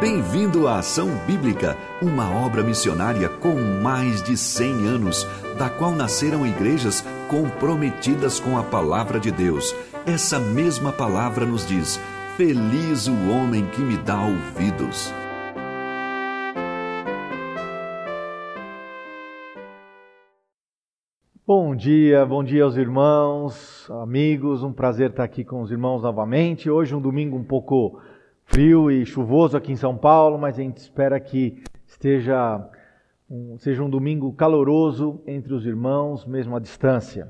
Bem-vindo à Ação Bíblica, uma obra missionária com mais de 100 anos, da qual nasceram igrejas comprometidas com a palavra de Deus. Essa mesma palavra nos diz: Feliz o homem que me dá ouvidos. Bom dia, bom dia aos irmãos, amigos, um prazer estar aqui com os irmãos novamente. Hoje um domingo um pouco frio e chuvoso aqui em São Paulo, mas a gente espera que esteja um, seja um domingo caloroso entre os irmãos, mesmo à distância.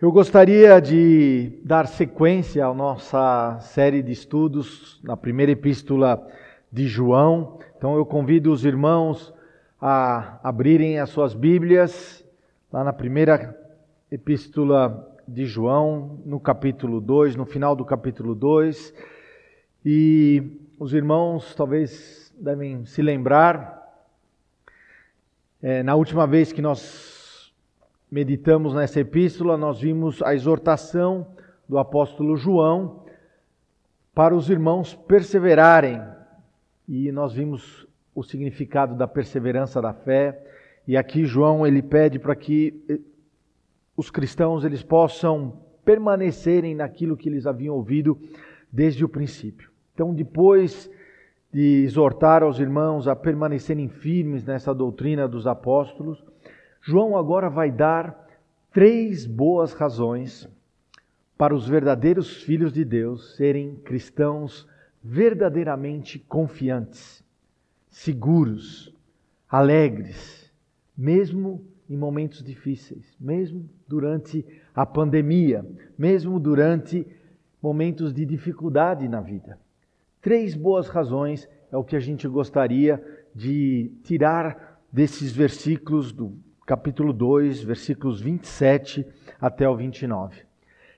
Eu gostaria de dar sequência à nossa série de estudos na primeira epístola de João. Então eu convido os irmãos a abrirem as suas Bíblias lá na primeira epístola de João, no capítulo 2, no final do capítulo 2. E os irmãos talvez devem se lembrar, é, na última vez que nós meditamos nessa epístola, nós vimos a exortação do apóstolo João para os irmãos perseverarem. E nós vimos o significado da perseverança da fé. E aqui João ele pede para que eh, os cristãos eles possam permanecerem naquilo que eles haviam ouvido desde o princípio. Então, depois de exortar aos irmãos a permanecerem firmes nessa doutrina dos apóstolos, João agora vai dar três boas razões para os verdadeiros filhos de Deus serem cristãos verdadeiramente confiantes, seguros, alegres, mesmo em momentos difíceis, mesmo durante a pandemia, mesmo durante momentos de dificuldade na vida. Três boas razões é o que a gente gostaria de tirar desses versículos do capítulo 2, versículos 27 até o 29.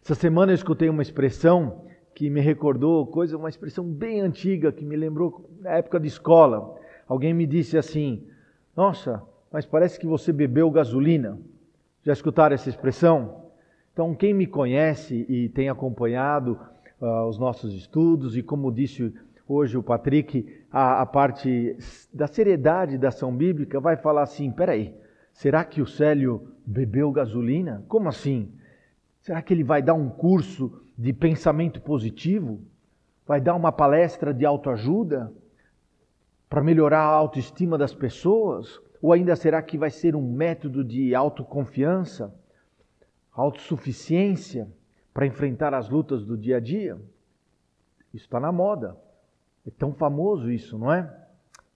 Essa semana eu escutei uma expressão que me recordou coisa, uma expressão bem antiga que me lembrou na época de escola. Alguém me disse assim: "Nossa, mas parece que você bebeu gasolina". Já escutaram essa expressão? Então, quem me conhece e tem acompanhado uh, os nossos estudos e, como disse hoje o Patrick, a, a parte da seriedade da ação bíblica vai falar assim: peraí, será que o Célio bebeu gasolina? Como assim? Será que ele vai dar um curso de pensamento positivo? Vai dar uma palestra de autoajuda para melhorar a autoestima das pessoas? Ou ainda será que vai ser um método de autoconfiança, autossuficiência? Para enfrentar as lutas do dia a dia. Isso está na moda. É tão famoso isso, não é?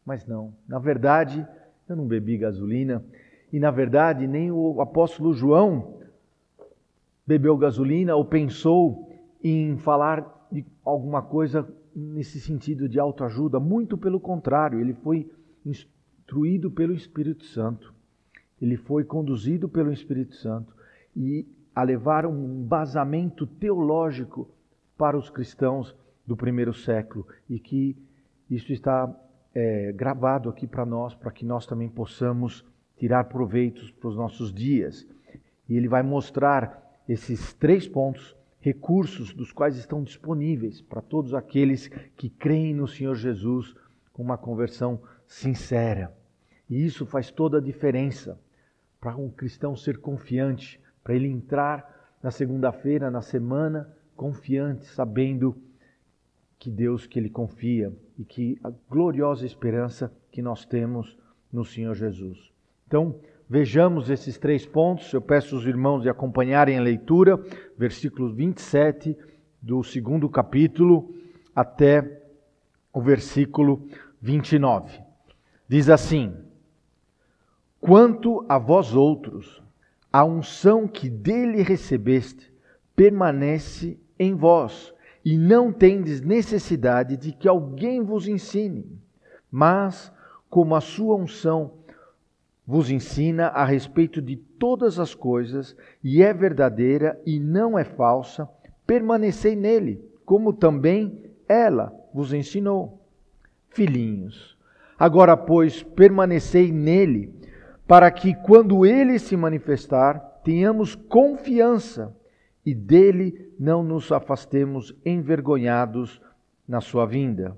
Mas não. Na verdade, eu não bebi gasolina. E na verdade, nem o apóstolo João bebeu gasolina ou pensou em falar de alguma coisa nesse sentido de autoajuda. Muito pelo contrário, ele foi instruído pelo Espírito Santo. Ele foi conduzido pelo Espírito Santo. E a levar um embasamento teológico para os cristãos do primeiro século e que isso está é, gravado aqui para nós, para que nós também possamos tirar proveitos para os nossos dias. E ele vai mostrar esses três pontos, recursos dos quais estão disponíveis para todos aqueles que creem no Senhor Jesus com uma conversão sincera. E isso faz toda a diferença para um cristão ser confiante para ele entrar na segunda-feira, na semana, confiante, sabendo que Deus que ele confia e que a gloriosa esperança que nós temos no Senhor Jesus. Então, vejamos esses três pontos. Eu peço aos irmãos de acompanharem a leitura, versículos 27 do segundo capítulo até o versículo 29. Diz assim: Quanto a vós outros, a unção que dele recebeste permanece em vós, e não tendes necessidade de que alguém vos ensine. Mas, como a sua unção vos ensina a respeito de todas as coisas, e é verdadeira e não é falsa, permanecei nele, como também ela vos ensinou. Filhinhos, agora, pois, permanecei nele para que, quando ele se manifestar, tenhamos confiança e dele não nos afastemos envergonhados na sua vinda.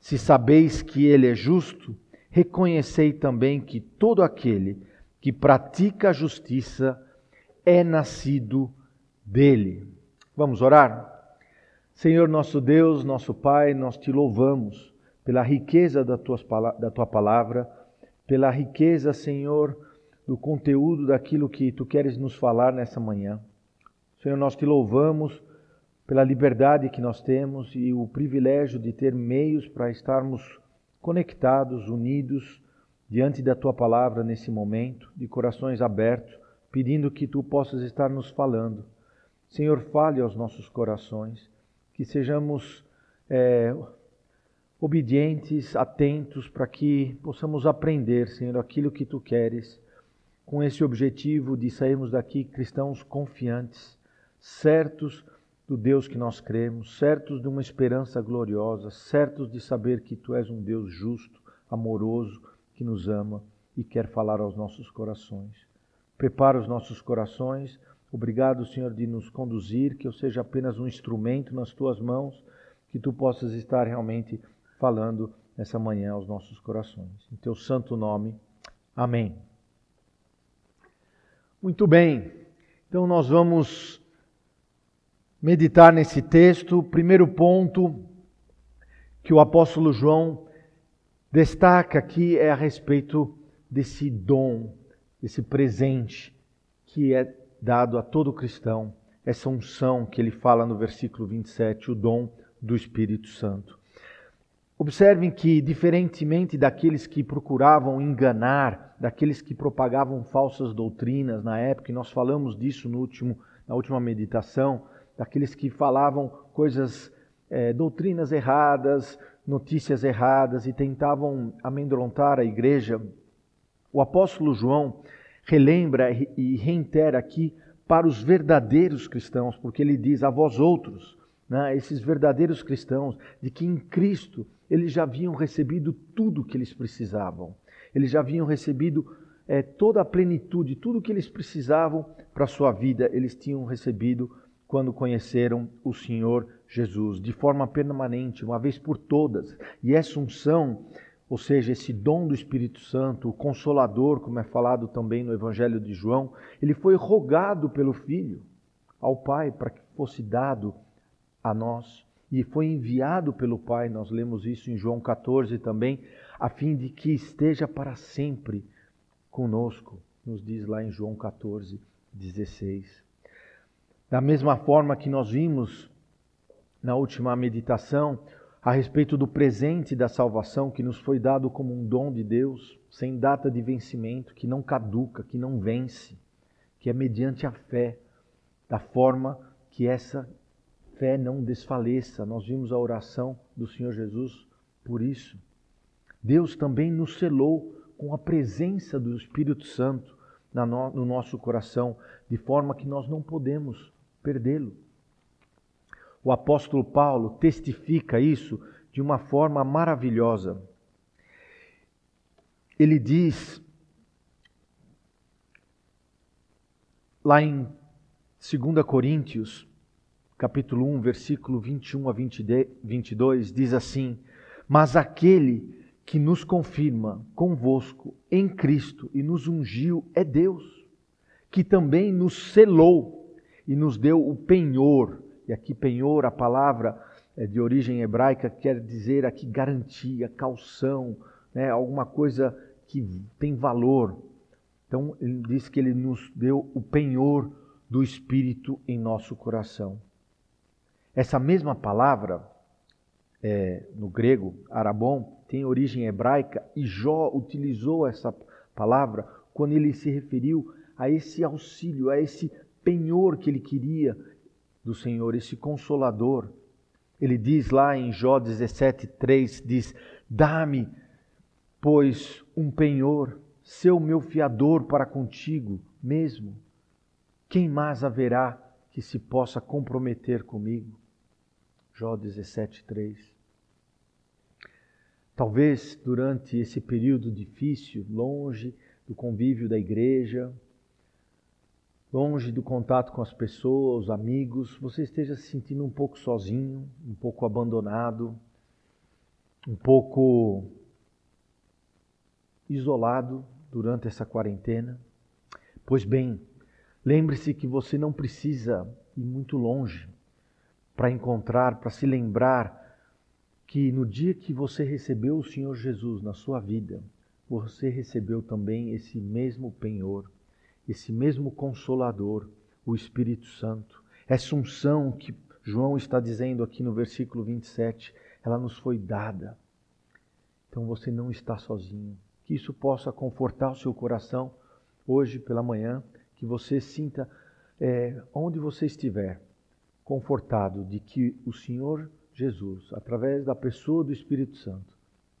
Se sabeis que ele é justo, reconhecei também que todo aquele que pratica a justiça é nascido dele. Vamos orar? Senhor nosso Deus, nosso Pai, nós te louvamos pela riqueza da tua, palavra, pela riqueza, Senhor, do conteúdo daquilo que tu queres nos falar nessa manhã. Senhor, nós te louvamos pela liberdade que nós temos e o privilégio de ter meios para estarmos conectados, unidos diante da tua palavra nesse momento, de corações abertos, pedindo que tu possas estar nos falando. Senhor, fale aos nossos corações, que sejamos é, obedientes, atentos, para que possamos aprender, Senhor, aquilo que tu queres, com esse objetivo de sairmos daqui cristãos confiantes, certos do Deus que nós cremos, certos de uma esperança gloriosa, certos de saber que Tu és um Deus justo, amoroso, que nos ama e quer falar aos nossos corações. Prepara os nossos corações. Obrigado, Senhor, de nos conduzir, que eu seja apenas um instrumento nas tuas mãos, que tu possas estar realmente falando nessa manhã aos nossos corações. Em teu santo nome. Amém. Muito bem. Então nós vamos meditar nesse texto. O primeiro ponto que o apóstolo João destaca aqui é a respeito desse dom, desse presente que é dado a todo cristão, essa unção que ele fala no versículo 27, o dom do Espírito Santo. Observem que, diferentemente daqueles que procuravam enganar, daqueles que propagavam falsas doutrinas na época, e nós falamos disso no último, na última meditação, daqueles que falavam coisas, é, doutrinas erradas, notícias erradas e tentavam amedrontar a igreja, o apóstolo João relembra e reitera aqui para os verdadeiros cristãos, porque ele diz a vós outros, né, esses verdadeiros cristãos, de que em Cristo eles já haviam recebido tudo que eles precisavam, eles já haviam recebido é, toda a plenitude, tudo o que eles precisavam para a sua vida, eles tinham recebido quando conheceram o Senhor Jesus, de forma permanente, uma vez por todas. E essa unção, ou seja, esse dom do Espírito Santo, o consolador, como é falado também no Evangelho de João, ele foi rogado pelo Filho ao Pai para que fosse dado a nós. E foi enviado pelo Pai, nós lemos isso em João 14 também, a fim de que esteja para sempre conosco, nos diz lá em João 14, 16. Da mesma forma que nós vimos na última meditação a respeito do presente da salvação que nos foi dado como um dom de Deus, sem data de vencimento, que não caduca, que não vence, que é mediante a fé, da forma que essa fé não desfaleça. Nós vimos a oração do Senhor Jesus por isso. Deus também nos selou com a presença do Espírito Santo no nosso coração, de forma que nós não podemos perdê-lo. O apóstolo Paulo testifica isso de uma forma maravilhosa. Ele diz, lá em 2 Coríntios, capítulo 1, versículo 21 a 22, diz assim: Mas aquele que nos confirma convosco em Cristo e nos ungiu é Deus, que também nos selou e nos deu o penhor. E aqui, penhor, a palavra é de origem hebraica, quer dizer aqui garantia, calção, né? alguma coisa que tem valor. Então, ele diz que ele nos deu o penhor do Espírito em nosso coração. Essa mesma palavra, é, no grego, arabon, tem origem hebraica e Jó utilizou essa palavra quando ele se referiu a esse auxílio, a esse penhor que ele queria do Senhor, esse consolador. Ele diz lá em Jó 17:3 diz: "Dá-me, pois, um penhor, seu meu fiador para contigo mesmo. Quem mais haverá que se possa comprometer comigo?" Jó 17:3. Talvez durante esse período difícil, longe do convívio da igreja, longe do contato com as pessoas, os amigos, você esteja se sentindo um pouco sozinho, um pouco abandonado. um pouco isolado durante essa quarentena. Pois bem, lembre-se que você não precisa ir muito longe para encontrar, para se lembrar que no dia que você recebeu o Senhor Jesus na sua vida, você recebeu também esse mesmo penhor, esse mesmo consolador, o Espírito Santo. Essa unção que João está dizendo aqui no versículo 27, ela nos foi dada. Então você não está sozinho. Que isso possa confortar o seu coração hoje pela manhã, que você sinta, é, onde você estiver, confortado de que o Senhor Jesus, através da pessoa do Espírito Santo,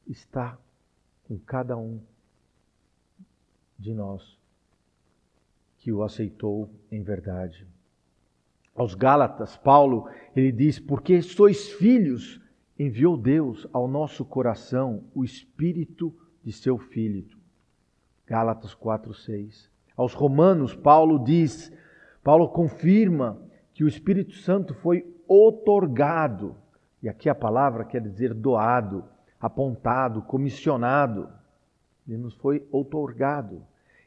está com cada um de nós que o aceitou em verdade. Aos Gálatas, Paulo, ele diz: Porque sois filhos, enviou Deus ao nosso coração o Espírito de seu Filho. Gálatas 4:6. Aos Romanos, Paulo diz, Paulo confirma que o Espírito Santo foi otorgado, e aqui a palavra quer dizer doado, apontado, comissionado. Ele nos foi otorgado.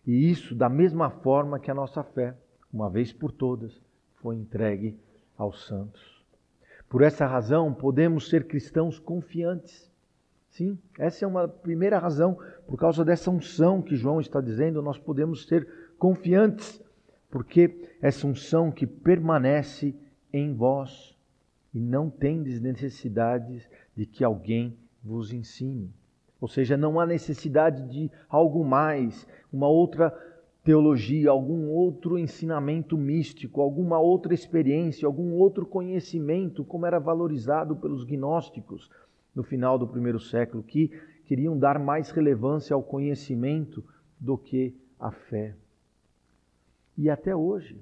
E isso da mesma forma que a nossa fé, uma vez por todas, foi entregue aos santos. Por essa razão, podemos ser cristãos confiantes Sim, essa é uma primeira razão, por causa dessa unção que João está dizendo, nós podemos ser confiantes, porque essa unção que permanece em vós e não tendes necessidade de que alguém vos ensine. Ou seja, não há necessidade de algo mais, uma outra teologia, algum outro ensinamento místico, alguma outra experiência, algum outro conhecimento, como era valorizado pelos gnósticos no final do primeiro século, que queriam dar mais relevância ao conhecimento do que à fé. E até hoje,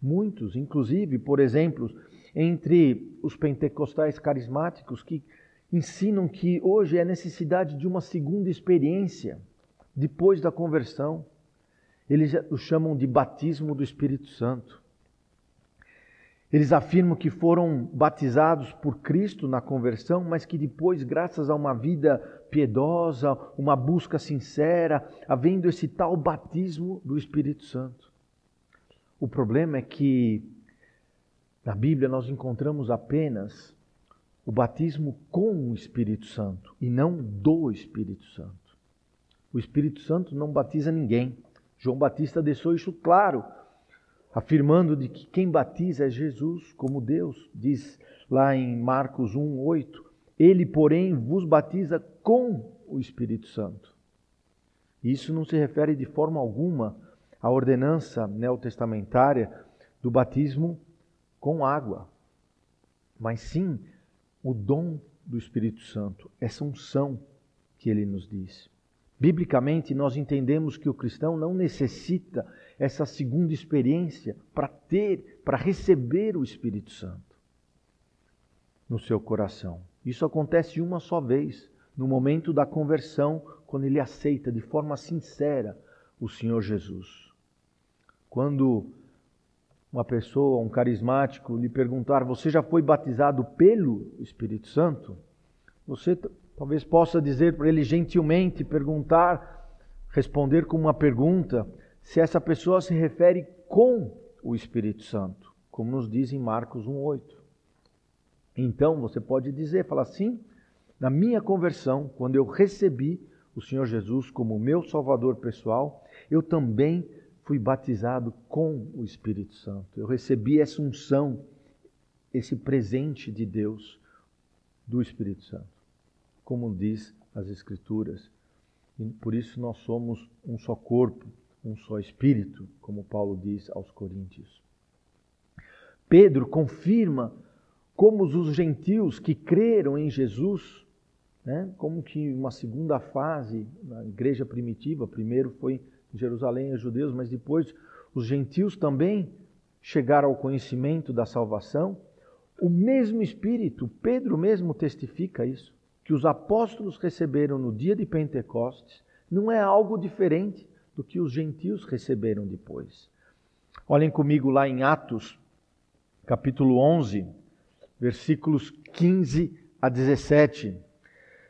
muitos, inclusive, por exemplo, entre os pentecostais carismáticos, que ensinam que hoje é necessidade de uma segunda experiência depois da conversão. Eles o chamam de batismo do Espírito Santo. Eles afirmam que foram batizados por Cristo na conversão, mas que depois, graças a uma vida piedosa, uma busca sincera, havendo esse tal batismo do Espírito Santo. O problema é que na Bíblia nós encontramos apenas o batismo com o Espírito Santo e não do Espírito Santo. O Espírito Santo não batiza ninguém. João Batista deixou isso claro afirmando de que quem batiza é Jesus como Deus, diz lá em Marcos 1:8. Ele, porém, vos batiza com o Espírito Santo. Isso não se refere de forma alguma à ordenança neotestamentária do batismo com água, mas sim o dom do Espírito Santo, essa unção que ele nos diz. Biblicamente, nós entendemos que o cristão não necessita essa segunda experiência para ter, para receber o Espírito Santo no seu coração. Isso acontece uma só vez, no momento da conversão, quando ele aceita de forma sincera o Senhor Jesus. Quando uma pessoa, um carismático, lhe perguntar: Você já foi batizado pelo Espírito Santo? Você talvez possa dizer para ele gentilmente, perguntar, responder com uma pergunta: se essa pessoa se refere com o Espírito Santo, como nos diz em Marcos 1:8. Então você pode dizer, falar assim: na minha conversão, quando eu recebi o Senhor Jesus como meu Salvador pessoal, eu também fui batizado com o Espírito Santo. Eu recebi essa unção, esse presente de Deus do Espírito Santo, como diz as Escrituras. E por isso nós somos um só corpo, um só espírito, como Paulo diz aos Coríntios. Pedro confirma como os gentios que creram em Jesus, né, como que uma segunda fase na igreja primitiva, primeiro foi Jerusalém os judeus, mas depois os gentios também chegaram ao conhecimento da salvação. O mesmo Espírito, Pedro mesmo testifica isso, que os apóstolos receberam no dia de Pentecostes, não é algo diferente do que os gentios receberam depois. Olhem comigo lá em Atos, capítulo 11, versículos 15 a 17.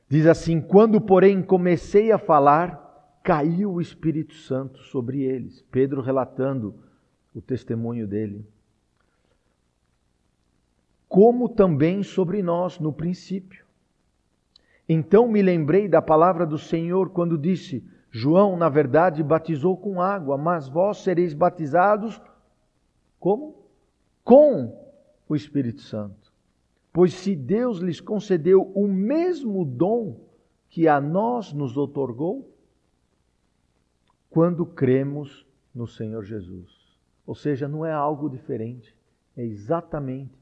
Diz assim: Quando, porém, comecei a falar, caiu o Espírito Santo sobre eles. Pedro relatando o testemunho dele. Como também sobre nós no princípio. Então me lembrei da palavra do Senhor quando disse: João, na verdade, batizou com água, mas vós sereis batizados como? Com o Espírito Santo. Pois se Deus lhes concedeu o mesmo dom que a nós nos otorgou, quando cremos no Senhor Jesus. Ou seja, não é algo diferente, é exatamente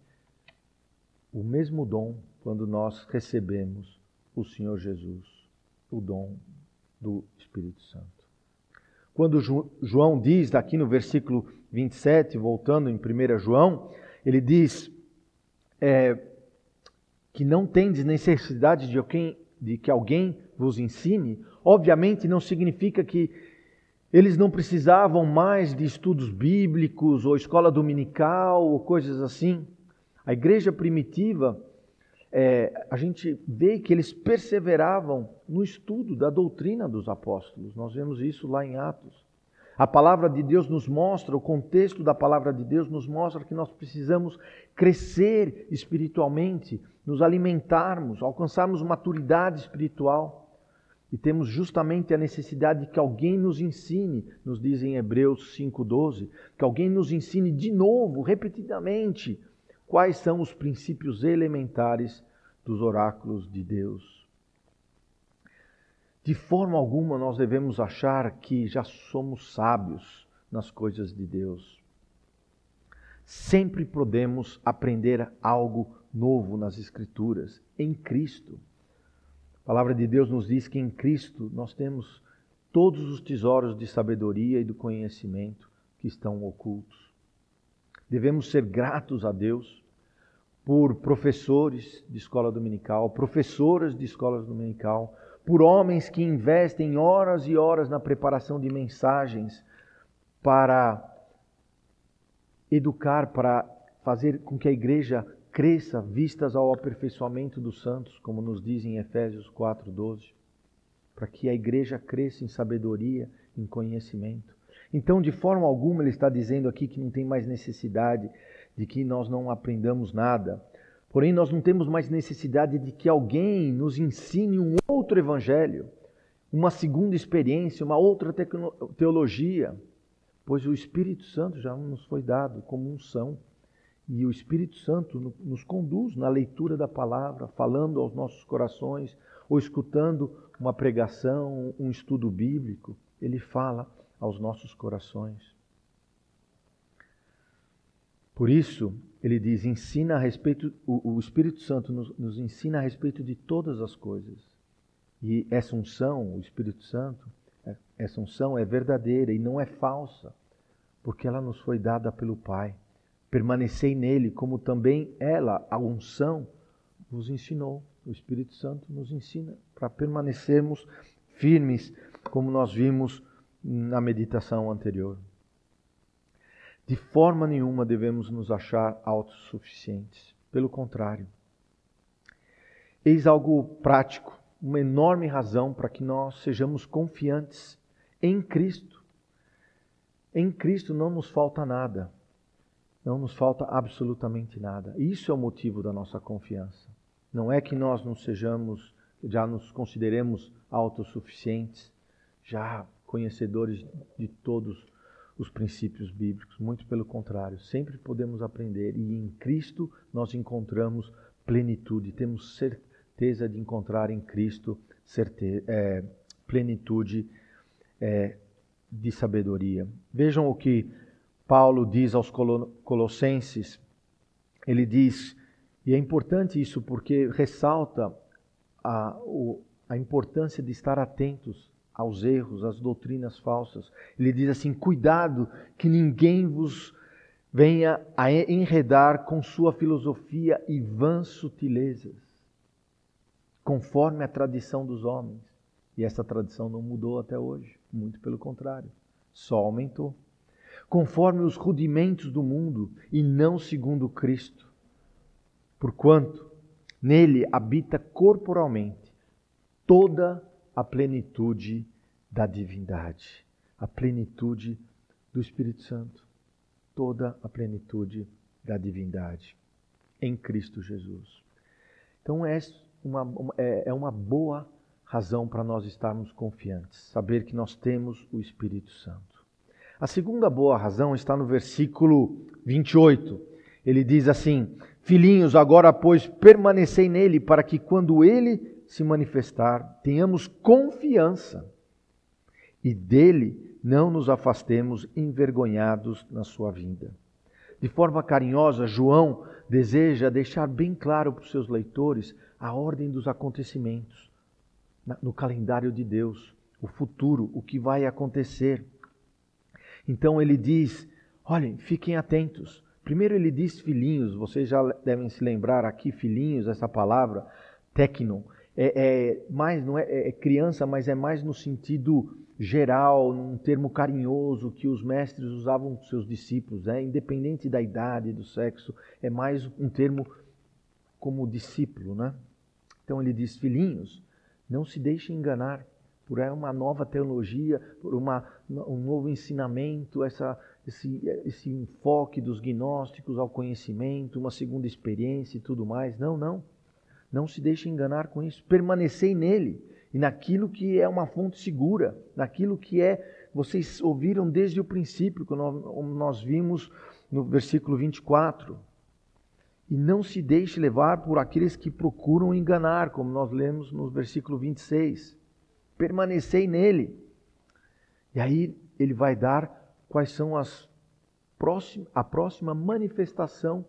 o mesmo dom quando nós recebemos o Senhor Jesus, o dom do Espírito Santo. Quando João diz, aqui no versículo 27, voltando em 1 João, ele diz é, que não tendes necessidade de, alguém, de que alguém vos ensine, obviamente não significa que eles não precisavam mais de estudos bíblicos ou escola dominical ou coisas assim. A igreja primitiva, é, a gente vê que eles perseveravam no estudo da doutrina dos apóstolos. Nós vemos isso lá em Atos. A palavra de Deus nos mostra, o contexto da palavra de Deus nos mostra que nós precisamos crescer espiritualmente, nos alimentarmos, alcançarmos maturidade espiritual. E temos justamente a necessidade de que alguém nos ensine, nos diz em Hebreus 5,12, que alguém nos ensine de novo, repetidamente, quais são os princípios elementares dos oráculos de Deus. De forma alguma nós devemos achar que já somos sábios nas coisas de Deus. Sempre podemos aprender algo novo nas Escrituras, em Cristo. A palavra de Deus nos diz que em Cristo nós temos todos os tesouros de sabedoria e do conhecimento que estão ocultos. Devemos ser gratos a Deus por professores de escola dominical, professoras de escola dominical, por homens que investem horas e horas na preparação de mensagens para educar, para fazer com que a igreja cresça vistas ao aperfeiçoamento dos santos, como nos diz em Efésios 4:12, para que a igreja cresça em sabedoria, em conhecimento. Então, de forma alguma, ele está dizendo aqui que não tem mais necessidade de que nós não aprendamos nada. Porém, nós não temos mais necessidade de que alguém nos ensine um outro evangelho, uma segunda experiência, uma outra teologia, pois o Espírito Santo já nos foi dado como unção. E o Espírito Santo nos conduz na leitura da palavra, falando aos nossos corações, ou escutando uma pregação, um estudo bíblico, ele fala aos nossos corações. Por isso, ele diz: ensina a respeito, o, Espírito Santo nos, nos, ensina a respeito de todas as coisas. E essa unção, o Espírito Santo, é, essa unção é verdadeira e não é falsa, porque ela nos foi dada pelo Pai permanecei nele, como também ela, a unção, nos ensinou. O Espírito Santo nos ensina para permanecermos firmes, como nós vimos na meditação anterior. De forma nenhuma devemos nos achar autossuficientes. Pelo contrário. Eis algo prático, uma enorme razão para que nós sejamos confiantes em Cristo. Em Cristo não nos falta nada. Não nos falta absolutamente nada. Isso é o motivo da nossa confiança. Não é que nós não sejamos, já nos consideremos autossuficientes, já conhecedores de todos os princípios bíblicos. Muito pelo contrário, sempre podemos aprender e em Cristo nós encontramos plenitude. Temos certeza de encontrar em Cristo certeza, é, plenitude é, de sabedoria. Vejam o que Paulo diz aos Colossenses, ele diz, e é importante isso porque ressalta a, a importância de estar atentos aos erros, às doutrinas falsas. Ele diz assim: cuidado que ninguém vos venha a enredar com sua filosofia e vãs sutilezas, conforme a tradição dos homens. E essa tradição não mudou até hoje, muito pelo contrário, só aumentou conforme os rudimentos do mundo e não segundo Cristo. Porquanto nele habita corporalmente toda a plenitude da divindade, a plenitude do Espírito Santo, toda a plenitude da divindade em Cristo Jesus. Então é uma, é, é uma boa razão para nós estarmos confiantes, saber que nós temos o Espírito Santo. A segunda boa razão está no versículo 28. Ele diz assim: Filhinhos, agora, pois, permanecei nele, para que quando ele se manifestar, tenhamos confiança e dele não nos afastemos envergonhados na sua vida. De forma carinhosa, João deseja deixar bem claro para os seus leitores a ordem dos acontecimentos no calendário de Deus, o futuro, o que vai acontecer. Então ele diz: olhem, fiquem atentos. Primeiro ele diz filhinhos, vocês já devem se lembrar aqui, filhinhos, essa palavra, tecnon, é, é mais, não é, é criança, mas é mais no sentido geral, num termo carinhoso que os mestres usavam com seus discípulos, é independente da idade, do sexo, é mais um termo como discípulo, né? Então ele diz: filhinhos, não se deixem enganar por uma nova teologia, por uma, um novo ensinamento, essa, esse, esse enfoque dos gnósticos ao conhecimento, uma segunda experiência e tudo mais. Não, não. Não se deixem enganar com isso. Permanecei nele e naquilo que é uma fonte segura, naquilo que é, vocês ouviram desde o princípio, quando nós vimos no versículo 24. E não se deixe levar por aqueles que procuram enganar, como nós lemos no versículo 26. Permanecei nele. E aí ele vai dar quais são as próxima, a próxima manifestação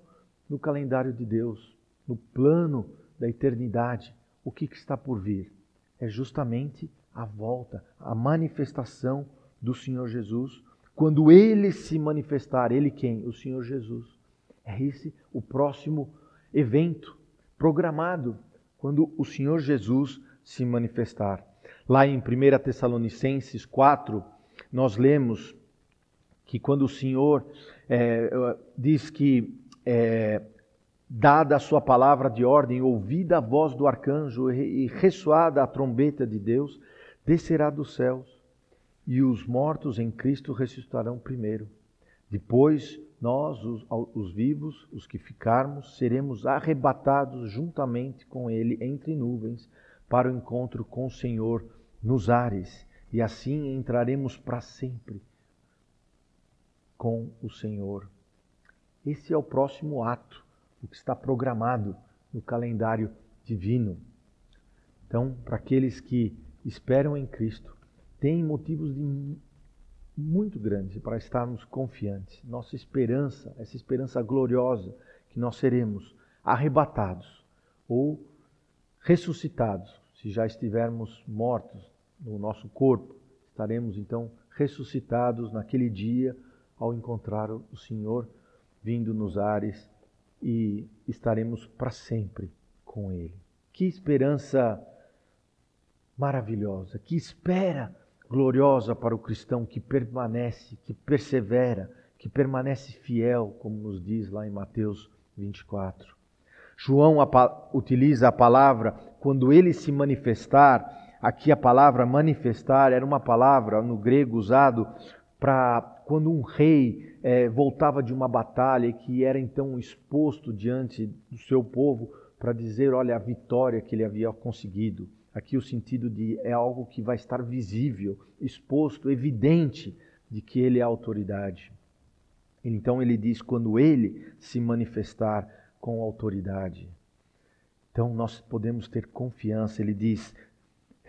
no calendário de Deus, no plano da eternidade, o que, que está por vir é justamente a volta, a manifestação do Senhor Jesus. Quando ele se manifestar, ele quem? O Senhor Jesus. É esse o próximo evento programado quando o Senhor Jesus se manifestar. Lá em 1 Tessalonicenses 4, nós lemos que quando o Senhor é, diz que é, dada a sua palavra de ordem, ouvida a voz do arcanjo e ressoada a trombeta de Deus, descerá dos céus, e os mortos em Cristo ressuscitarão primeiro. Depois, nós, os, os vivos, os que ficarmos, seremos arrebatados juntamente com Ele entre nuvens para o encontro com o Senhor nos ares, e assim entraremos para sempre com o Senhor. Esse é o próximo ato o que está programado no calendário divino. Então, para aqueles que esperam em Cristo, tem motivos de muito grandes para estarmos confiantes. Nossa esperança, essa esperança gloriosa que nós seremos arrebatados ou ressuscitados, se já estivermos mortos no nosso corpo, estaremos então ressuscitados naquele dia ao encontrar o Senhor vindo nos ares e estaremos para sempre com Ele. Que esperança maravilhosa, que espera gloriosa para o cristão que permanece, que persevera, que permanece fiel, como nos diz lá em Mateus 24. João utiliza a palavra quando ele se manifestar. Aqui a palavra manifestar era uma palavra no grego usado para quando um rei é, voltava de uma batalha que era então exposto diante do seu povo para dizer, olha, a vitória que ele havia conseguido. Aqui o sentido de é algo que vai estar visível, exposto, evidente de que ele é autoridade. Então ele diz quando ele se manifestar com autoridade. Então nós podemos ter confiança. Ele diz: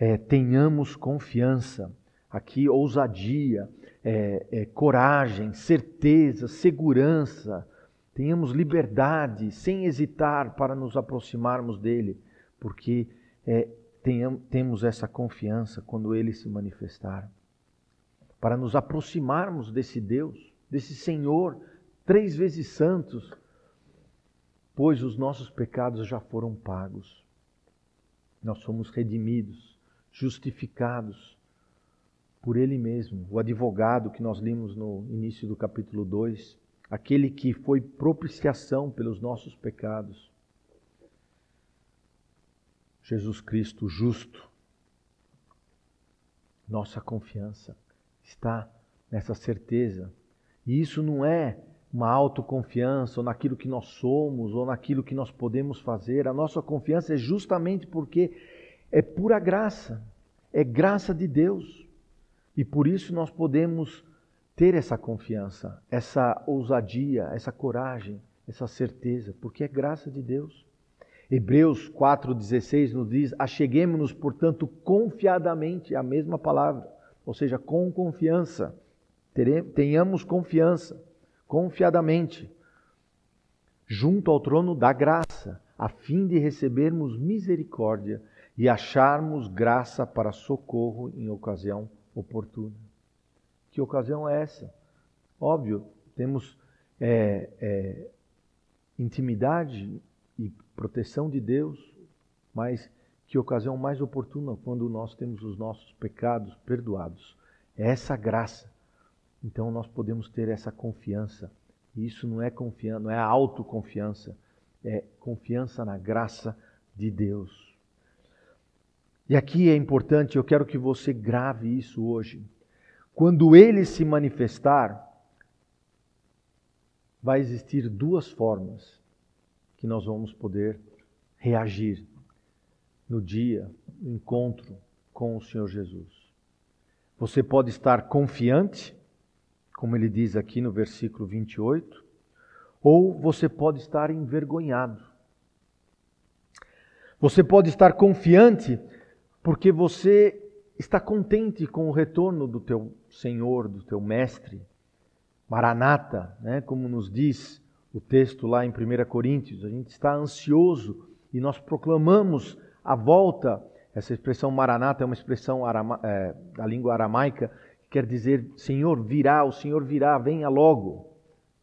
é, tenhamos confiança. Aqui ousadia, é, é, coragem, certeza, segurança, tenhamos liberdade, sem hesitar, para nos aproximarmos dele, porque é, tenham, temos essa confiança quando ele se manifestar. Para nos aproximarmos desse Deus, desse Senhor, três vezes santos, pois os nossos pecados já foram pagos. Nós somos redimidos, justificados por ele mesmo, o advogado que nós limos no início do capítulo 2, aquele que foi propiciação pelos nossos pecados. Jesus Cristo justo, Nossa confiança está nessa certeza. E isso não é uma autoconfiança ou naquilo que nós somos ou naquilo que nós podemos fazer. A nossa confiança é justamente porque é pura graça, é graça de Deus. E por isso nós podemos ter essa confiança, essa ousadia, essa coragem, essa certeza, porque é graça de Deus. Hebreus 4,16 nos diz: Acheguemos-nos, portanto, confiadamente, a mesma palavra, ou seja, com confiança. Tenhamos confiança, confiadamente, junto ao trono da graça, a fim de recebermos misericórdia e acharmos graça para socorro em ocasião oportuna. Que ocasião é essa? Óbvio, temos é, é, intimidade e proteção de Deus, mas que ocasião mais oportuna quando nós temos os nossos pecados perdoados. É essa graça. Então nós podemos ter essa confiança. E isso não é confiança, não é autoconfiança, é confiança na graça de Deus. E aqui é importante, eu quero que você grave isso hoje. Quando ele se manifestar, vai existir duas formas que nós vamos poder reagir no dia, no encontro com o Senhor Jesus. Você pode estar confiante, como ele diz aqui no versículo 28, ou você pode estar envergonhado. Você pode estar confiante porque você está contente com o retorno do teu Senhor, do teu Mestre. Maranata, né? como nos diz o texto lá em 1 Coríntios, a gente está ansioso e nós proclamamos a volta. Essa expressão maranata é uma expressão arama, é, da língua aramaica que quer dizer Senhor virá, o Senhor virá, venha logo.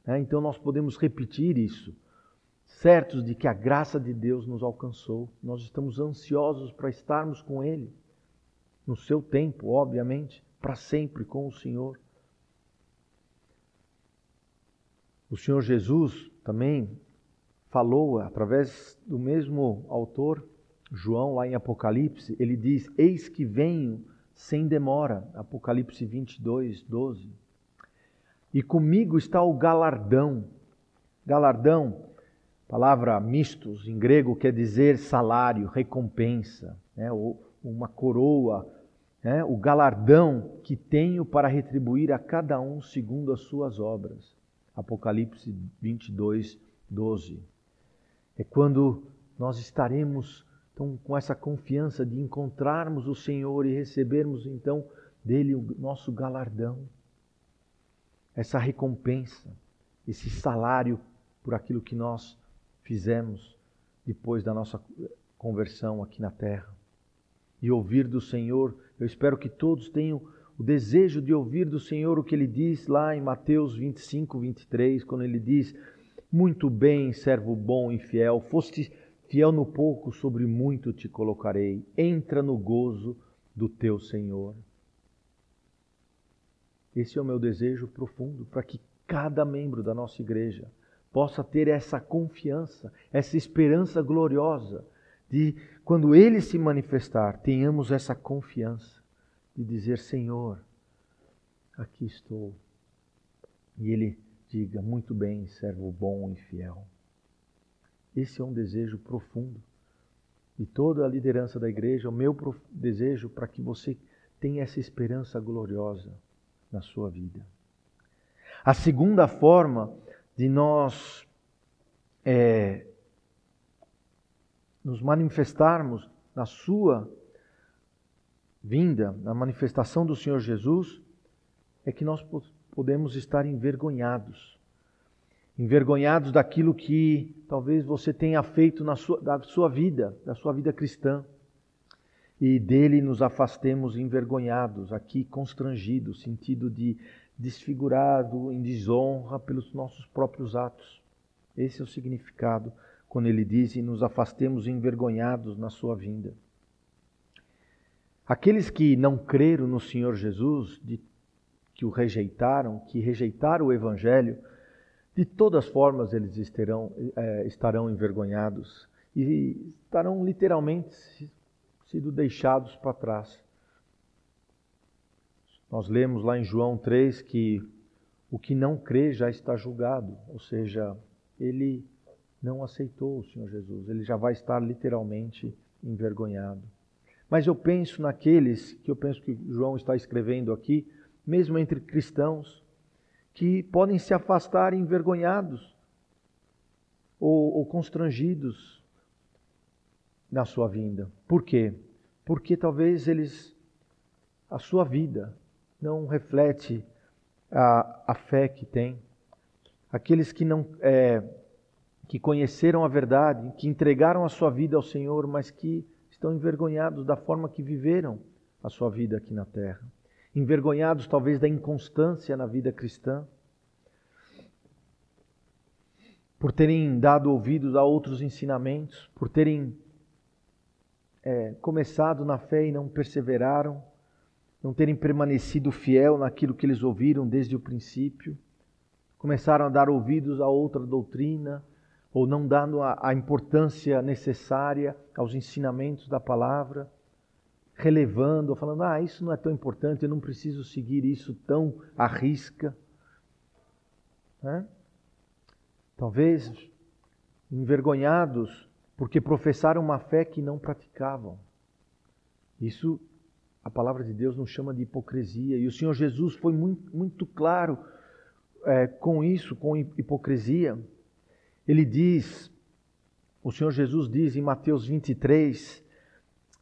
É, então nós podemos repetir isso, certos de que a graça de Deus nos alcançou. Nós estamos ansiosos para estarmos com Ele no seu tempo, obviamente, para sempre com o Senhor. O Senhor Jesus também falou através do mesmo autor, João, lá em Apocalipse, ele diz: Eis que venho sem demora. Apocalipse 22, 12. E comigo está o galardão. Galardão, palavra mistos, em grego quer dizer salário, recompensa, né? ou uma coroa né, o galardão que tenho para retribuir a cada um segundo as suas obras. Apocalipse 22, 12. É quando nós estaremos então, com essa confiança de encontrarmos o Senhor e recebermos então dele o nosso galardão, essa recompensa, esse salário por aquilo que nós fizemos depois da nossa conversão aqui na terra. E ouvir do Senhor eu espero que todos tenham o desejo de ouvir do Senhor o que ele diz lá em Mateus 25, 23, quando ele diz: Muito bem, servo bom e fiel, foste fiel no pouco, sobre muito te colocarei. Entra no gozo do teu Senhor. Esse é o meu desejo profundo, para que cada membro da nossa igreja possa ter essa confiança, essa esperança gloriosa de quando ele se manifestar, tenhamos essa confiança de dizer: Senhor, aqui estou. E ele diga: Muito bem, servo bom e fiel. Esse é um desejo profundo. E toda a liderança da igreja, o meu desejo para que você tenha essa esperança gloriosa na sua vida. A segunda forma de nós é, nos manifestarmos na Sua vinda, na manifestação do Senhor Jesus, é que nós podemos estar envergonhados. Envergonhados daquilo que talvez você tenha feito na sua, da sua vida, da sua vida cristã. E dele nos afastemos envergonhados, aqui constrangidos, sentido de desfigurado, em desonra pelos nossos próprios atos. Esse é o significado quando ele diz: e nos afastemos envergonhados na sua vinda. Aqueles que não creram no Senhor Jesus, de, que o rejeitaram, que rejeitaram o Evangelho, de todas formas eles estarão, é, estarão envergonhados e estarão literalmente sido deixados para trás. Nós lemos lá em João 3 que o que não crê já está julgado, ou seja, ele não aceitou o Senhor Jesus, ele já vai estar literalmente envergonhado. Mas eu penso naqueles que eu penso que João está escrevendo aqui, mesmo entre cristãos, que podem se afastar envergonhados ou, ou constrangidos na sua vinda. Por quê? Porque talvez eles, a sua vida não reflete a, a fé que têm. Aqueles que não é, que conheceram a verdade, que entregaram a sua vida ao Senhor, mas que estão envergonhados da forma que viveram a sua vida aqui na terra. Envergonhados talvez da inconstância na vida cristã, por terem dado ouvidos a outros ensinamentos, por terem é, começado na fé e não perseveraram, não terem permanecido fiel naquilo que eles ouviram desde o princípio, começaram a dar ouvidos a outra doutrina, ou não dando a, a importância necessária aos ensinamentos da palavra, relevando, falando, ah, isso não é tão importante, eu não preciso seguir isso tão à risca. Né? Talvez envergonhados porque professaram uma fé que não praticavam. Isso a palavra de Deus nos chama de hipocrisia. E o Senhor Jesus foi muito, muito claro é, com isso, com hipocrisia. Ele diz, o Senhor Jesus diz em Mateus 23,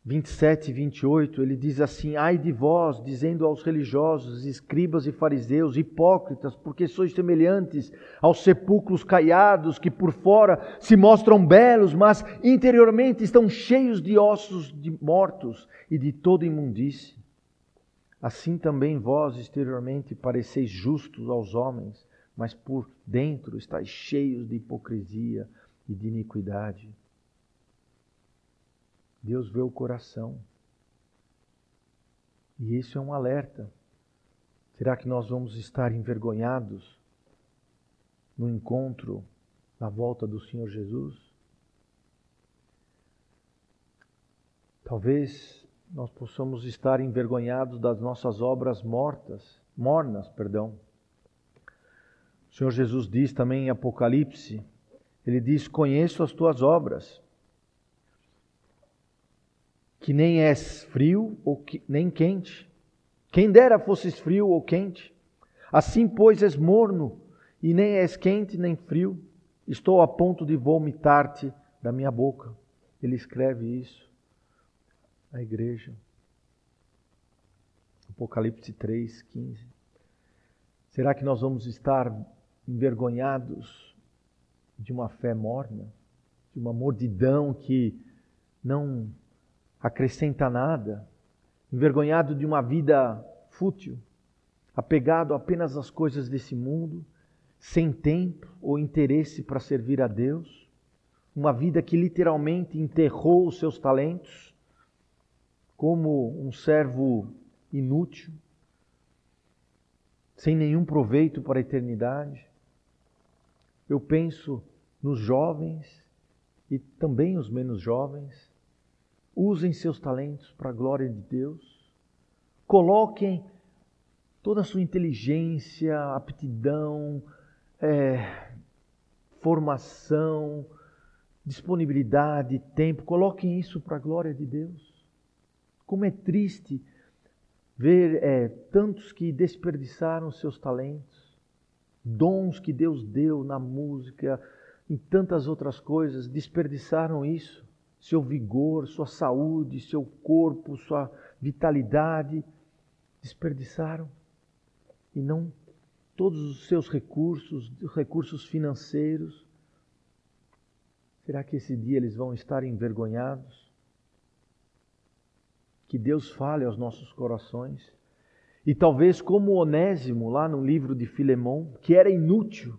27 e 28, ele diz assim: Ai de vós, dizendo aos religiosos, escribas e fariseus, hipócritas, porque sois semelhantes aos sepulcros caiados, que por fora se mostram belos, mas interiormente estão cheios de ossos de mortos e de toda imundície. Assim também vós exteriormente pareceis justos aos homens, mas por dentro estáis cheios de hipocrisia e de iniquidade. Deus vê o coração. E isso é um alerta. Será que nós vamos estar envergonhados no encontro, na volta do Senhor Jesus? Talvez nós possamos estar envergonhados das nossas obras mortas, mornas, perdão. O Senhor Jesus diz também em Apocalipse, ele diz: "Conheço as tuas obras, que nem és frio ou que, nem quente. Quem dera fosses frio ou quente. Assim, pois, és morno, e nem és quente nem frio. Estou a ponto de vomitar-te da minha boca. Ele escreve isso à igreja. Apocalipse 3, 15. Será que nós vamos estar envergonhados de uma fé morna, de uma mordidão que não acrescenta nada, envergonhado de uma vida fútil, apegado apenas às coisas desse mundo, sem tempo ou interesse para servir a Deus, uma vida que literalmente enterrou os seus talentos como um servo inútil, sem nenhum proveito para a eternidade. Eu penso nos jovens e também os menos jovens, Usem seus talentos para a glória de Deus. Coloquem toda a sua inteligência, aptidão, é, formação, disponibilidade, tempo, coloquem isso para a glória de Deus. Como é triste ver é, tantos que desperdiçaram seus talentos, dons que Deus deu na música, em tantas outras coisas, desperdiçaram isso seu vigor, sua saúde, seu corpo, sua vitalidade, desperdiçaram e não todos os seus recursos, recursos financeiros. Será que esse dia eles vão estar envergonhados? Que Deus fale aos nossos corações. E talvez como Onésimo, lá no livro de Filemão, que era inútil,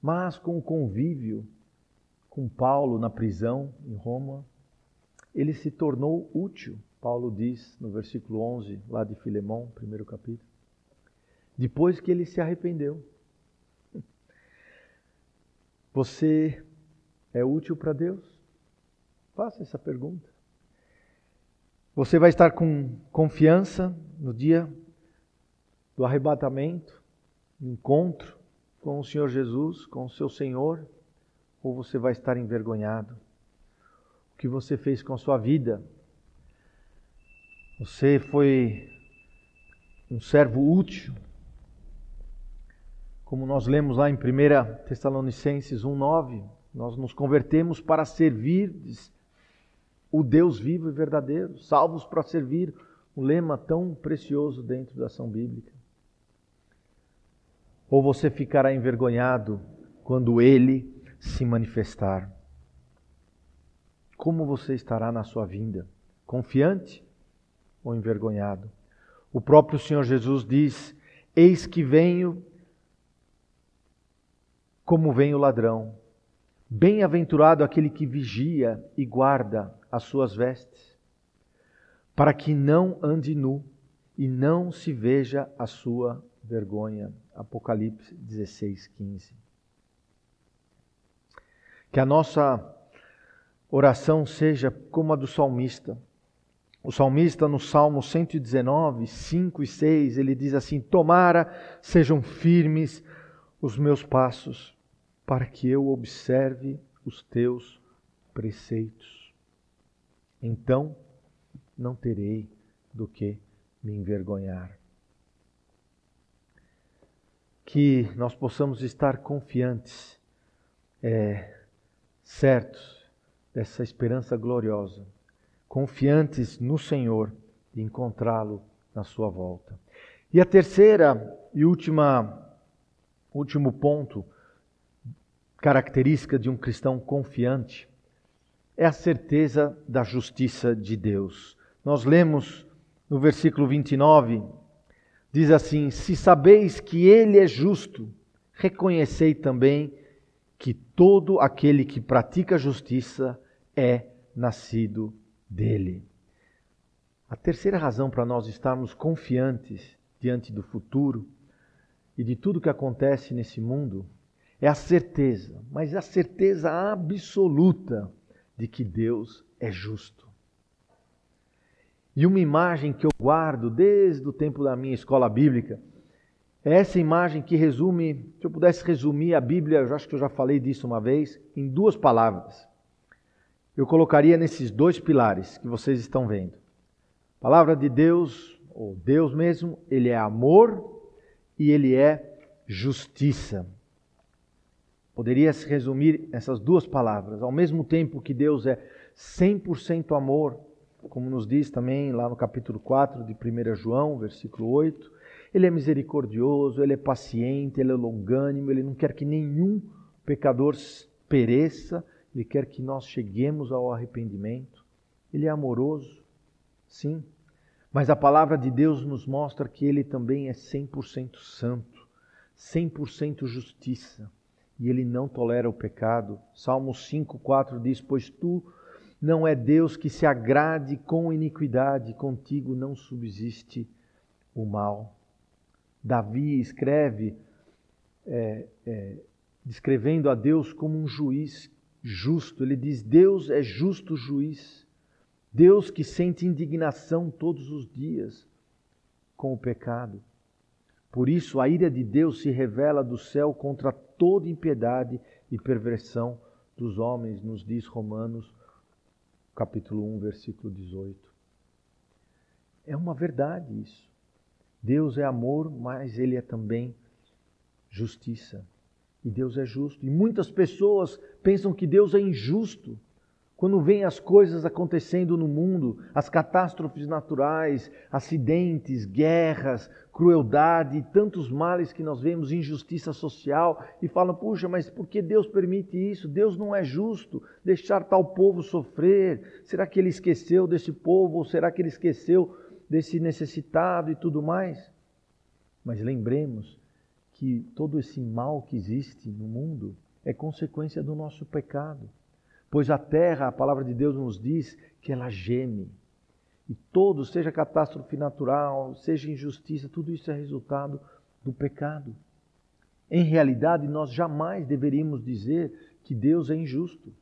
mas com o convívio com Paulo na prisão em Roma, ele se tornou útil, Paulo diz no versículo 11, lá de Filemão, primeiro capítulo, depois que ele se arrependeu. Você é útil para Deus? Faça essa pergunta. Você vai estar com confiança no dia do arrebatamento, encontro com o Senhor Jesus, com o seu Senhor, ou você vai estar envergonhado? O que você fez com a sua vida? Você foi um servo útil, como nós lemos lá em 1 Tessalonicenses 1,9, nós nos convertemos para servir o Deus vivo e verdadeiro, salvos para servir um lema tão precioso dentro da ação bíblica. Ou você ficará envergonhado quando ele se manifestar. Como você estará na sua vinda? Confiante ou envergonhado? O próprio Senhor Jesus diz: Eis que venho como vem o ladrão. Bem-aventurado aquele que vigia e guarda as suas vestes, para que não ande nu e não se veja a sua vergonha. Apocalipse 16, 15. Que a nossa oração seja como a do salmista. O salmista, no Salmo 119, 5 e 6, ele diz assim: Tomara sejam firmes os meus passos, para que eu observe os teus preceitos. Então não terei do que me envergonhar. Que nós possamos estar confiantes, é, certos dessa esperança gloriosa, confiantes no Senhor de encontrá-lo na sua volta. E a terceira e última último ponto característica de um cristão confiante é a certeza da justiça de Deus. Nós lemos no versículo 29, diz assim: Se sabeis que Ele é justo, reconhecei também que todo aquele que pratica justiça é nascido dele. A terceira razão para nós estarmos confiantes diante do futuro e de tudo que acontece nesse mundo é a certeza, mas a certeza absoluta de que Deus é justo. E uma imagem que eu guardo desde o tempo da minha escola bíblica é essa imagem que resume, se eu pudesse resumir a Bíblia, eu acho que eu já falei disso uma vez, em duas palavras. Eu colocaria nesses dois pilares que vocês estão vendo. A palavra de Deus, ou Deus mesmo, ele é amor e ele é justiça. Poderia se resumir essas duas palavras. Ao mesmo tempo que Deus é 100% amor, como nos diz também lá no capítulo 4 de 1 João, versículo 8, ele é misericordioso, ele é paciente, ele é longânimo, ele não quer que nenhum pecador pereça, ele quer que nós cheguemos ao arrependimento. Ele é amoroso, sim, mas a palavra de Deus nos mostra que ele também é 100% santo, 100% justiça e ele não tolera o pecado. Salmo 5:4 diz: "Pois tu não é Deus que se agrade com iniquidade, contigo não subsiste o mal." Davi escreve é, é, descrevendo a Deus como um juiz justo. Ele diz: Deus é justo juiz. Deus que sente indignação todos os dias com o pecado. Por isso, a ira de Deus se revela do céu contra toda impiedade e perversão dos homens, nos diz Romanos, capítulo 1, versículo 18. É uma verdade isso. Deus é amor, mas Ele é também justiça. E Deus é justo. E muitas pessoas pensam que Deus é injusto quando vêm as coisas acontecendo no mundo, as catástrofes naturais, acidentes, guerras, crueldade, tantos males que nós vemos, injustiça social, e falam: puxa, mas por que Deus permite isso? Deus não é justo deixar tal povo sofrer. Será que ele esqueceu desse povo? Ou será que ele esqueceu desse necessitado e tudo mais? Mas lembremos que todo esse mal que existe no mundo é consequência do nosso pecado. Pois a terra, a palavra de Deus nos diz que ela geme. E todo, seja catástrofe natural, seja injustiça, tudo isso é resultado do pecado. Em realidade, nós jamais deveríamos dizer que Deus é injusto.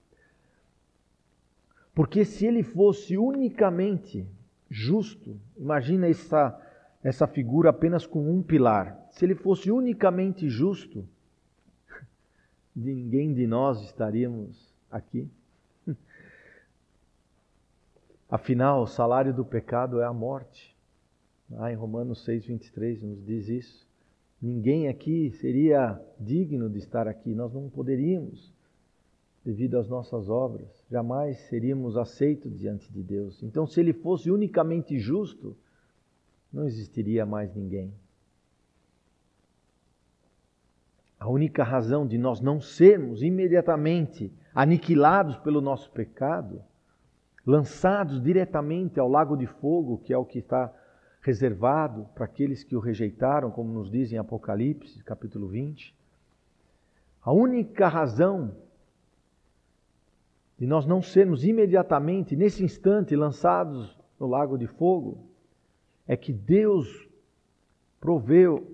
Porque se ele fosse unicamente justo, imagina essa, essa figura apenas com um pilar. Se ele fosse unicamente justo, ninguém de nós estaríamos aqui. Afinal, o salário do pecado é a morte. Ah, em Romanos 6, 23 nos diz isso. Ninguém aqui seria digno de estar aqui, nós não poderíamos, devido às nossas obras, jamais seríamos aceitos diante de Deus. Então, se ele fosse unicamente justo, não existiria mais ninguém. A única razão de nós não sermos imediatamente aniquilados pelo nosso pecado, lançados diretamente ao lago de fogo, que é o que está reservado para aqueles que o rejeitaram, como nos diz em Apocalipse, capítulo 20. A única razão de nós não sermos imediatamente, nesse instante, lançados no lago de fogo, é que Deus proveu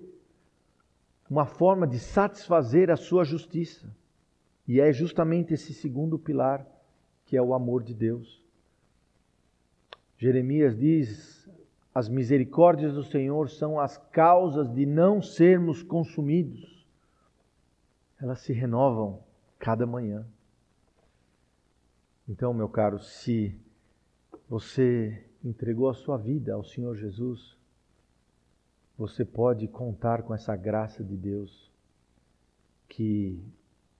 uma forma de satisfazer a sua justiça. E é justamente esse segundo pilar, que é o amor de Deus. Jeremias diz: As misericórdias do Senhor são as causas de não sermos consumidos. Elas se renovam cada manhã. Então, meu caro, se você entregou a sua vida ao Senhor Jesus, você pode contar com essa graça de Deus que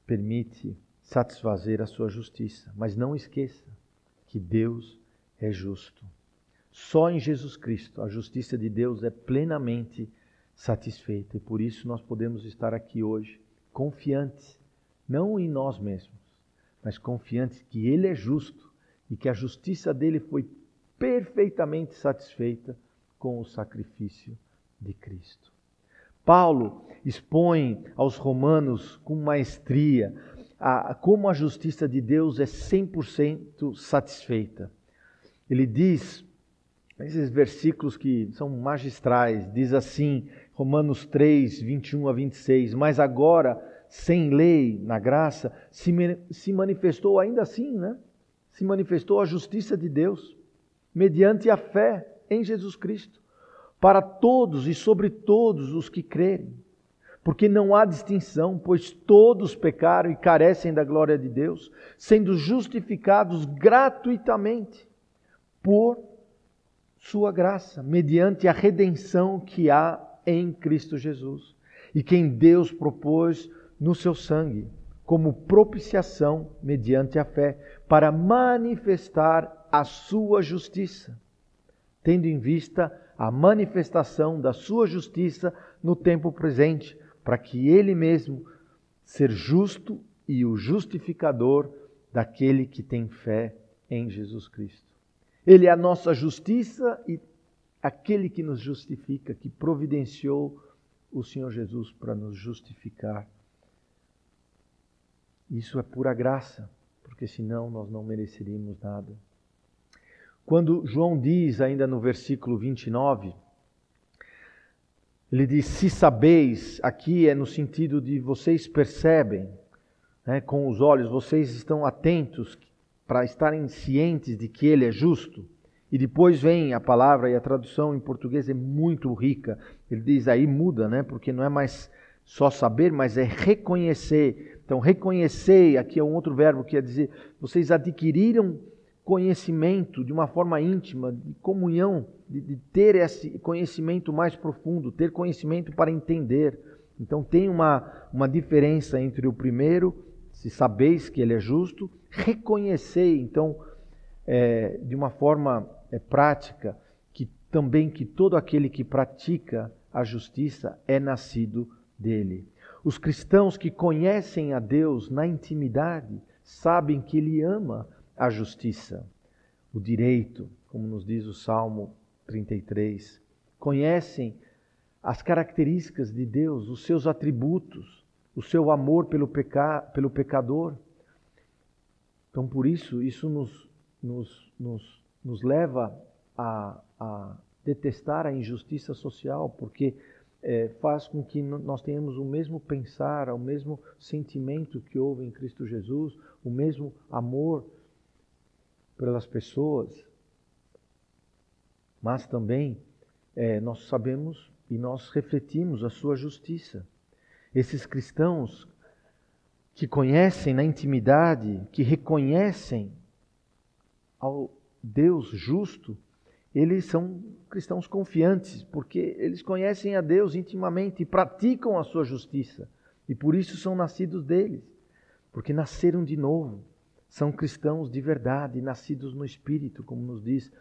permite satisfazer a sua justiça. Mas não esqueça que Deus é justo. Só em Jesus Cristo a justiça de Deus é plenamente satisfeita e por isso nós podemos estar aqui hoje confiantes, não em nós mesmos, mas confiantes que Ele é justo e que a justiça dele foi perfeitamente satisfeita com o sacrifício de Cristo. Paulo expõe aos romanos com maestria a, como a justiça de Deus é 100% satisfeita. Ele diz, esses versículos que são magistrais, diz assim, Romanos 3, 21 a 26, mas agora, sem lei, na graça, se, se manifestou ainda assim, né? Se manifestou a justiça de Deus, mediante a fé em Jesus Cristo para todos e sobre todos os que crerem. Porque não há distinção, pois todos pecaram e carecem da glória de Deus, sendo justificados gratuitamente por sua graça, mediante a redenção que há em Cristo Jesus, e quem Deus propôs no seu sangue, como propiciação mediante a fé, para manifestar a sua justiça, tendo em vista a manifestação da sua justiça no tempo presente, para que ele mesmo ser justo e o justificador daquele que tem fé em Jesus Cristo. Ele é a nossa justiça e aquele que nos justifica, que providenciou o Senhor Jesus para nos justificar. Isso é pura graça, porque senão nós não mereceríamos nada. Quando João diz, ainda no versículo 29, ele diz: Se sabeis, aqui é no sentido de vocês percebem, né, com os olhos, vocês estão atentos para estarem cientes de que Ele é justo. E depois vem a palavra, e a tradução em português é muito rica. Ele diz aí muda, né? Porque não é mais só saber, mas é reconhecer. Então, reconhecer, aqui é um outro verbo que quer dizer, vocês adquiriram conhecimento de uma forma íntima, de comunhão, de, de, ter esse conhecimento mais profundo, ter conhecimento para entender. Então tem uma, uma diferença entre o primeiro, se sabeis que ele é justo, reconhecer, então, é, de uma forma é, prática, que também que todo aquele que pratica a justiça é nascido dele. Os cristãos que conhecem a Deus na intimidade sabem que Ele ama a justiça, o direito, como nos diz o Salmo 33. Conhecem as características de Deus, os seus atributos, o seu amor pelo, peca, pelo pecador. Então, por isso, isso nos, nos, nos, nos leva a, a detestar a injustiça social, porque é, faz com que nós tenhamos o mesmo pensar, o mesmo sentimento que houve em Cristo Jesus, o mesmo amor pelas pessoas, mas também é, nós sabemos e nós refletimos a sua justiça. Esses cristãos que conhecem na intimidade, que reconhecem ao Deus justo, eles são cristãos confiantes, porque eles conhecem a Deus intimamente e praticam a sua justiça, e por isso são nascidos deles, porque nasceram de novo. São cristãos de verdade, nascidos no Espírito, como nos diz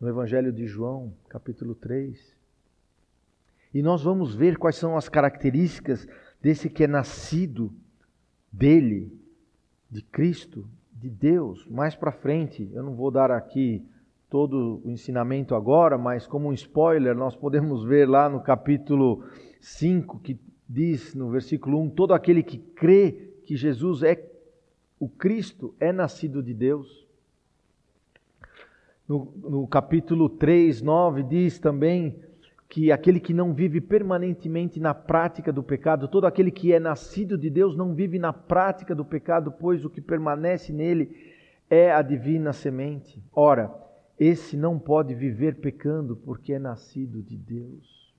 no Evangelho de João, capítulo 3. E nós vamos ver quais são as características desse que é nascido dele, de Cristo, de Deus, mais para frente. Eu não vou dar aqui todo o ensinamento agora, mas como um spoiler, nós podemos ver lá no capítulo 5 que diz no versículo 1: todo aquele que crê que Jesus é o Cristo é nascido de Deus. No, no, capítulo 3, 9, diz também que aquele que não vive permanentemente na prática do pecado, todo aquele que é nascido de Deus não vive na prática do pecado, pois o que permanece nele é a divina semente. Ora, esse não pode viver pecando porque é nascido de Deus.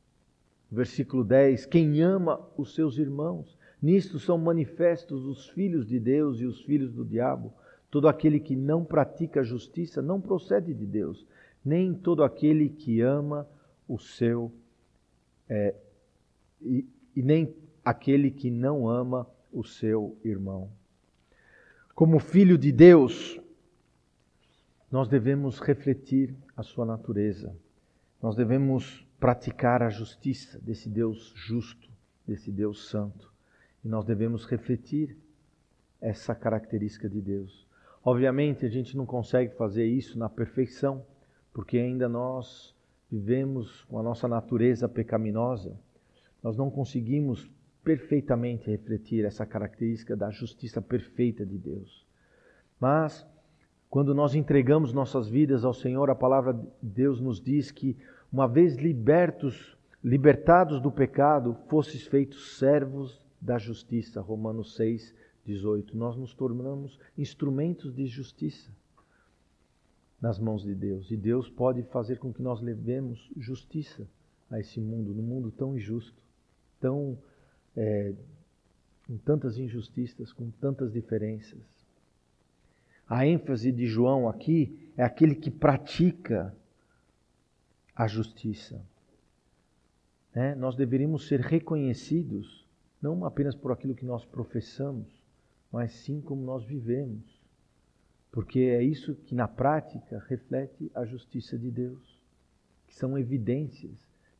Versículo 10: Quem ama os seus irmãos Nisto são manifestos os filhos de Deus e os filhos do diabo. Todo aquele que não pratica a justiça não procede de Deus, nem todo aquele que ama o seu, é, e, e nem aquele que não ama o seu irmão. Como filho de Deus, nós devemos refletir a sua natureza. Nós devemos praticar a justiça desse Deus justo, desse Deus santo. E nós devemos refletir essa característica de Deus. Obviamente, a gente não consegue fazer isso na perfeição, porque ainda nós vivemos com a nossa natureza pecaminosa. Nós não conseguimos perfeitamente refletir essa característica da justiça perfeita de Deus. Mas, quando nós entregamos nossas vidas ao Senhor, a palavra de Deus nos diz que, uma vez libertos, libertados do pecado, fosses feitos servos da justiça, Romanos 6, 18. Nós nos tornamos instrumentos de justiça nas mãos de Deus. E Deus pode fazer com que nós levemos justiça a esse mundo, num mundo tão injusto, tão é, com tantas injustiças, com tantas diferenças. A ênfase de João aqui é aquele que pratica a justiça. É, nós deveríamos ser reconhecidos não apenas por aquilo que nós professamos, mas sim como nós vivemos. Porque é isso que na prática reflete a justiça de Deus, que são evidências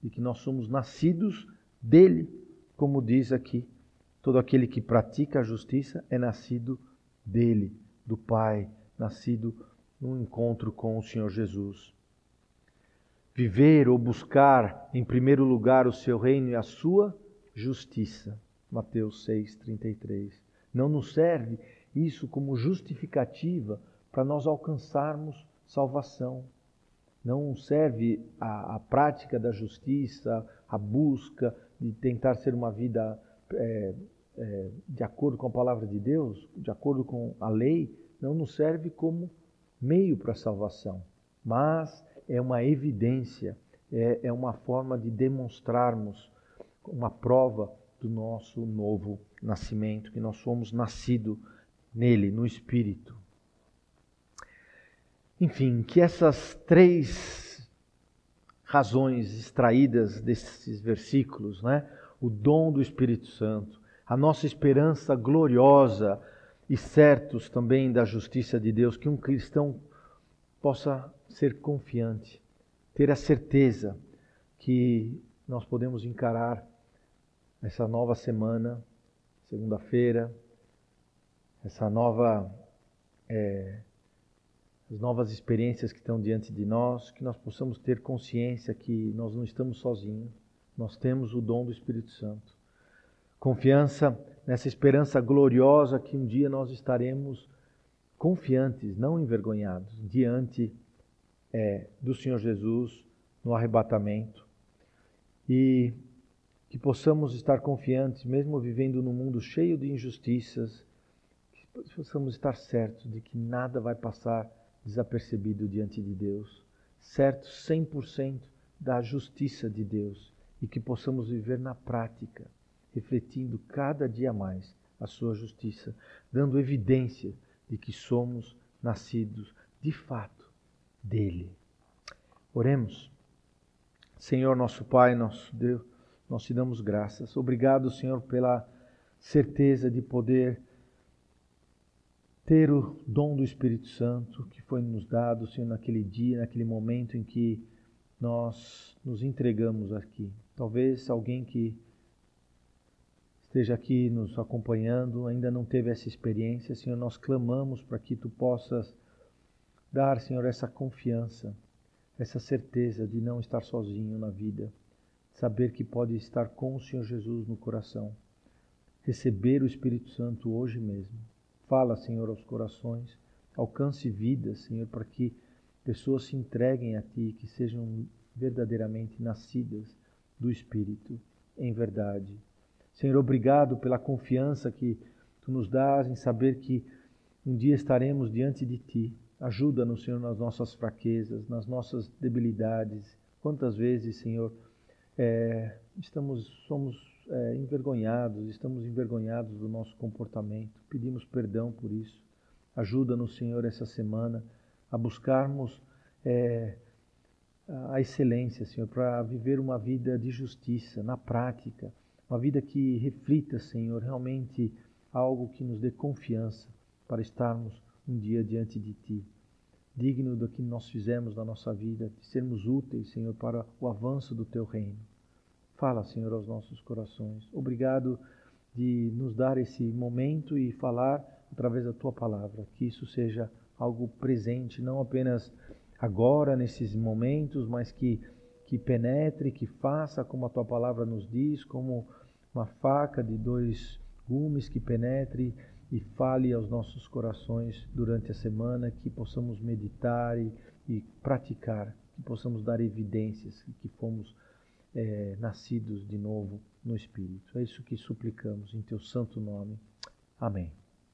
de que nós somos nascidos dele, como diz aqui. Todo aquele que pratica a justiça é nascido dele, do Pai, nascido no encontro com o Senhor Jesus. Viver ou buscar em primeiro lugar o seu reino e a sua justiça Mateus 6,33. Não nos serve isso como justificativa para nós alcançarmos salvação. Não serve a, a, prática da justiça, a busca de tentar ser uma vida é, é, de acordo com a palavra de Deus, de acordo com a lei, não nos serve como meio para a salvação, mas é uma evidência, é, é uma forma de demonstrarmos uma prova do nosso novo nascimento, que nós somos nascido nele, no Espírito. Enfim, que essas três razões extraídas desses versículos, né? o dom do Espírito Santo, a nossa esperança gloriosa e certos também da justiça de Deus, que um cristão possa ser confiante, ter a certeza que nós podemos encarar essa nova semana, segunda-feira, essa nova, é, as novas experiências que estão diante de nós, que nós possamos ter consciência que nós não estamos sozinhos, nós temos o dom do Espírito Santo. Confiança nessa esperança gloriosa que um dia nós estaremos confiantes, não envergonhados, diante é, do Senhor Jesus no arrebatamento. E que possamos estar confiantes, mesmo vivendo num mundo cheio de injustiças, que possamos estar certos de que nada vai passar desapercebido diante de Deus, certos 100% da justiça de Deus. E que possamos viver na prática, refletindo cada dia mais a sua justiça, dando evidência de que somos nascidos de fato dele. Oremos. Senhor nosso Pai, nosso Deus, nós te damos graças. Obrigado, Senhor, pela certeza de poder ter o dom do Espírito Santo que foi nos dado, Senhor, naquele dia, naquele momento em que nós nos entregamos aqui. Talvez alguém que esteja aqui nos acompanhando ainda não teve essa experiência, Senhor, nós clamamos para que tu possas dar, Senhor, essa confiança, essa certeza de não estar sozinho na vida, saber que pode estar com o Senhor Jesus no coração, receber o Espírito Santo hoje mesmo. Fala, Senhor, aos corações, alcance vidas, Senhor, para que pessoas se entreguem a Ti, que sejam verdadeiramente nascidas do Espírito, em verdade. Senhor, obrigado pela confiança que Tu nos dás em saber que um dia estaremos diante de Ti. Ajuda-nos, Senhor, nas nossas fraquezas, nas nossas debilidades. Quantas vezes, Senhor, é, estamos, somos é, envergonhados, estamos envergonhados do nosso comportamento. Pedimos perdão por isso. Ajuda-nos, Senhor, essa semana a buscarmos é, a excelência, Senhor, para viver uma vida de justiça na prática uma vida que reflita, Senhor, realmente algo que nos dê confiança para estarmos um dia diante de Ti, digno do que nós fizemos na nossa vida, de sermos úteis, Senhor, para o avanço do Teu reino. Fala, Senhor, aos nossos corações. Obrigado de nos dar esse momento e falar através da Tua palavra, que isso seja algo presente, não apenas agora, nesses momentos, mas que que penetre, que faça como a tua palavra nos diz, como uma faca de dois gumes que penetre e fale aos nossos corações durante a semana, que possamos meditar e, e praticar, que possamos dar evidências que fomos é, nascidos de novo no Espírito. É isso que suplicamos em teu santo nome. Amém.